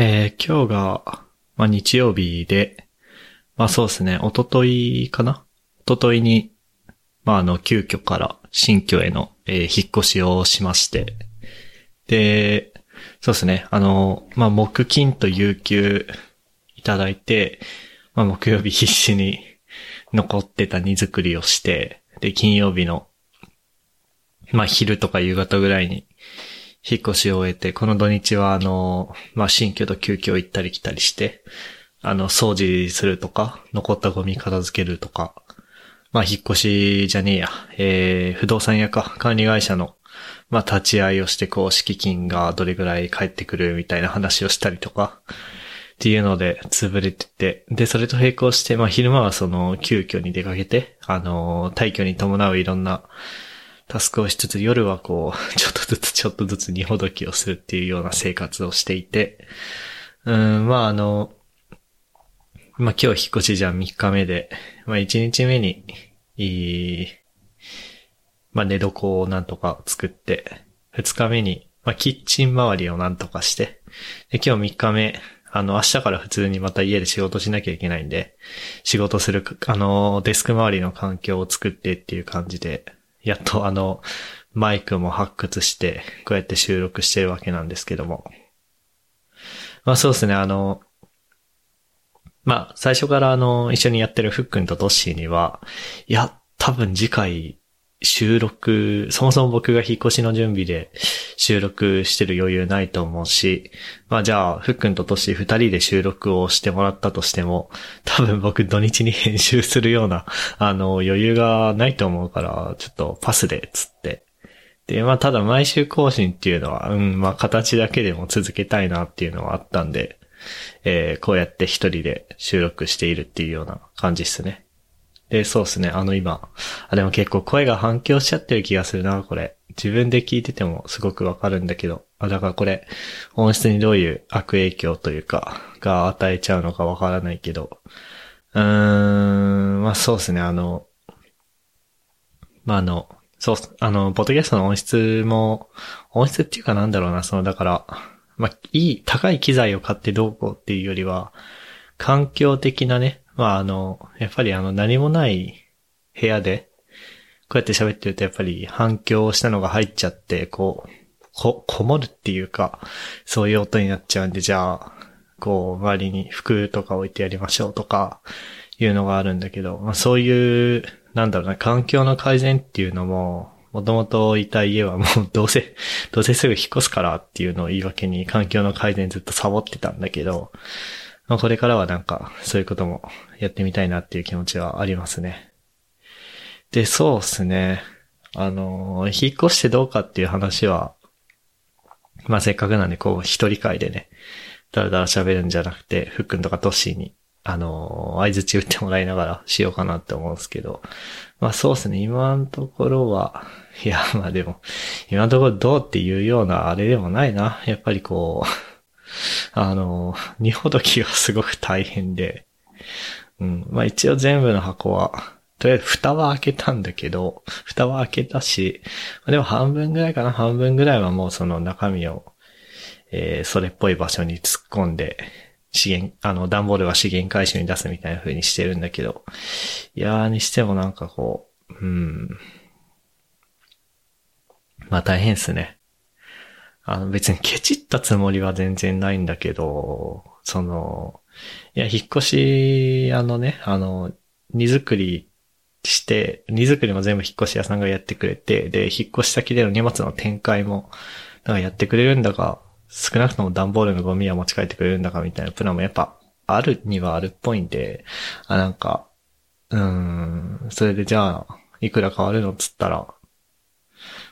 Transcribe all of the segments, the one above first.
えー、今日が、まあ、日曜日で、まあそうですね、おとといかな？おとといに、まああの、急遽から新居への、えー、引っ越しをしまして、で、そうですね、あの、まあ木金と有給いただいて、まあ木曜日必死に残ってた荷造りをして、で、金曜日の、まあ昼とか夕方ぐらいに引っ越しを終えて、この土日はあの、まあ、新居と急遽行ったり来たりして、あの、掃除するとか、残ったゴミ片付けるとか、まあ、引っ越しじゃねえや、えー、不動産屋か、管理会社の、まあ、立ち会いをして、こう、敷金がどれぐらい返ってくるみたいな話をしたりとか、っていうので、潰れてて、で、それと並行して、まあ、昼間はその、急遽に出かけて、あの、退去に伴ういろんな、タスクをしつつ、夜はこう、ちょっとずつちょっとずつ荷ほどきをするっていうような生活をしていて、うん、まああの、まあ今日引っ越しじゃん3日目で、まあ1日目に、いい、まあ寝床をなんとか作って、2日目に、まあキッチン周りをなんとかして、で今日3日目、あの、明日から普通にまた家で仕事しなきゃいけないんで、仕事する、あの、デスク周りの環境を作ってっていう感じで、やっとあの、マイクも発掘して、こうやって収録してるわけなんですけども。まあそうですね、あの、まあ最初からあの、一緒にやってるふっくんとトッシーには、いや、多分次回収録、そもそも僕が引っ越しの準備で収録してる余裕ないと思うし、まあじゃあ、ふっくんととし二人で収録をしてもらったとしても、多分僕土日に編集するような、あの、余裕がないと思うから、ちょっとパスで、つって。で、まあただ毎週更新っていうのは、うん、まあ形だけでも続けたいなっていうのはあったんで、えー、こうやって一人で収録しているっていうような感じっすね。で、そうですね。あの今、あ、でも結構声が反響しちゃってる気がするな、これ。自分で聞いててもすごくわかるんだけど。あ、だからこれ、音質にどういう悪影響というか、が与えちゃうのかわからないけど。うーん、まあそうですね。あの、まああの、そう、あの、ポッドキャストの音質も、音質っていうかなんだろうな、その、だから、まあ、いい、高い機材を買ってどうこうっていうよりは、環境的なね、まああの、やっぱりあの何もない部屋で、こうやって喋ってるとやっぱり反響したのが入っちゃって、こう、こ、こもるっていうか、そういう音になっちゃうんで、じゃあ、こう、周りに服とか置いてやりましょうとか、いうのがあるんだけど、まあそういう、なんだろうな、環境の改善っていうのも、もともといた家はもうどうせ、どうせすぐ引っ越すからっていうのを言い訳に環境の改善ずっとサボってたんだけど、まあ、これからはなんか、そういうこともやってみたいなっていう気持ちはありますね。で、そうっすね。あの、引っ越してどうかっていう話は、まあ、せっかくなんで、こう、一人会でね、だらだら喋るんじゃなくて、ふっくんとかトッシーに、あの、合図打ってもらいながらしようかなって思うんですけど、まあそうですね、今のところは、いや、まあでも、今のところどうっていうようなあれでもないな。やっぱりこう、あの、荷ほどきがすごく大変で、うん。まあ一応全部の箱は、とりあえず蓋は開けたんだけど、蓋は開けたし、でも半分ぐらいかな半分ぐらいはもうその中身を、えー、それっぽい場所に突っ込んで、資源、あの、段ボールは資源回収に出すみたいな風にしてるんだけど、いやーにしてもなんかこう、うん。まあ大変っすね。あの別にケチったつもりは全然ないんだけど、その、いや、引っ越し、あのね、あの、荷造りして、荷造りも全部引っ越し屋さんがやってくれて、で、引っ越し先での荷物の展開も、なんかやってくれるんだか、少なくとも段ボールのゴミは持ち帰ってくれるんだかみたいなプランもやっぱあるにはあるっぽいんで、あ、なんか、うーん、それでじゃあ、いくら変わるのっつったら、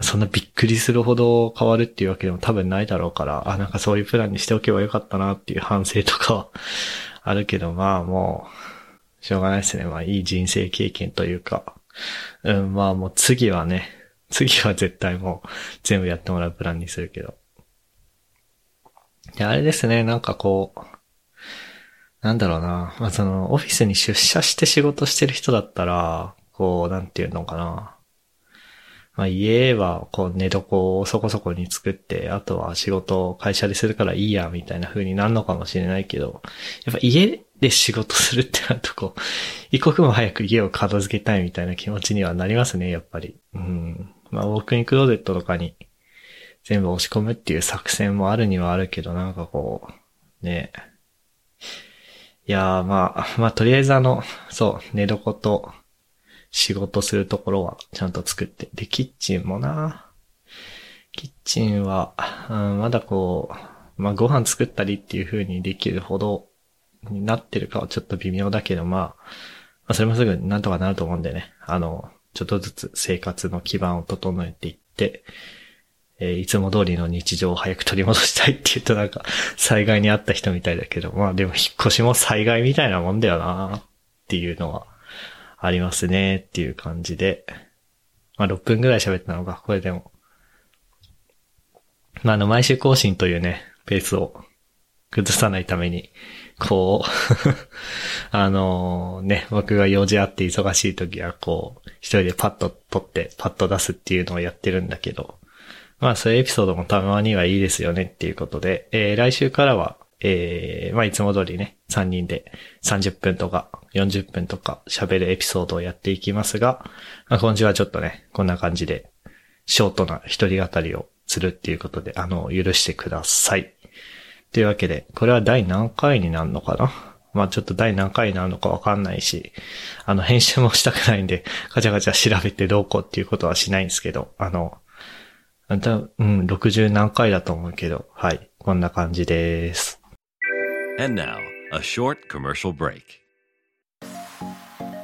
そんなびっくりするほど変わるっていうわけでも多分ないだろうから、あ、なんかそういうプランにしておけばよかったなっていう反省とかは あるけど、まあもう、しょうがないですね。まあいい人生経験というか、うん、まあもう次はね、次は絶対もう全部やってもらうプランにするけど。いや、あれですね、なんかこう、なんだろうな。まあその、オフィスに出社して仕事してる人だったら、こう、なんていうのかな。まあ家はこう寝床をそこそこに作って、あとは仕事を会社でするからいいや、みたいな風になるのかもしれないけど、やっぱ家で仕事するってなるとこう、一刻も早く家を片付けたいみたいな気持ちにはなりますね、やっぱり。うん。まあ、ウォークインクローゼットとかに全部押し込むっていう作戦もあるにはあるけど、なんかこう、ねいやーまあ、まあとりあえずあの、そう、寝床と仕事するところはちゃんと作って。で、キッチンもなキッチンは、うん、まだこう、まあご飯作ったりっていう風にできるほどになってるかはちょっと微妙だけど、まあ、まあそれもすぐなんとかなると思うんでね。あの、ちょっとずつ生活の基盤を整えていって、えーいつも通りの日常を早く取り戻したいって言うとなんか災害にあった人みたいだけど、まあでも引っ越しも災害みたいなもんだよなっていうのはありますねっていう感じで。まあ6分ぐらい喋ったのか、これでも。まああの毎週更新というね、ペースを崩さないために、こう、あのね、僕が用事あって忙しい時はこう、一人でパッと撮ってパッと出すっていうのをやってるんだけど、まあそういうエピソードもたまにはいいですよねっていうことで、えー来週からは、えーまあいつも通りね、3人で30分とか40分とか喋るエピソードをやっていきますが、まあ今週はちょっとね、こんな感じで、ショートな一人語りをするっていうことで、あの、許してください。というわけで、これは第何回になるのかな？まあちょっと第何回になるのかわかんないし、あの、編集もしたくないんで、ガチャガチャ調べてどうこうっていうことはしないんですけど、あの、た、うん、60何回だと思うけど、はい、こんな感じです。And now, a short commercial break.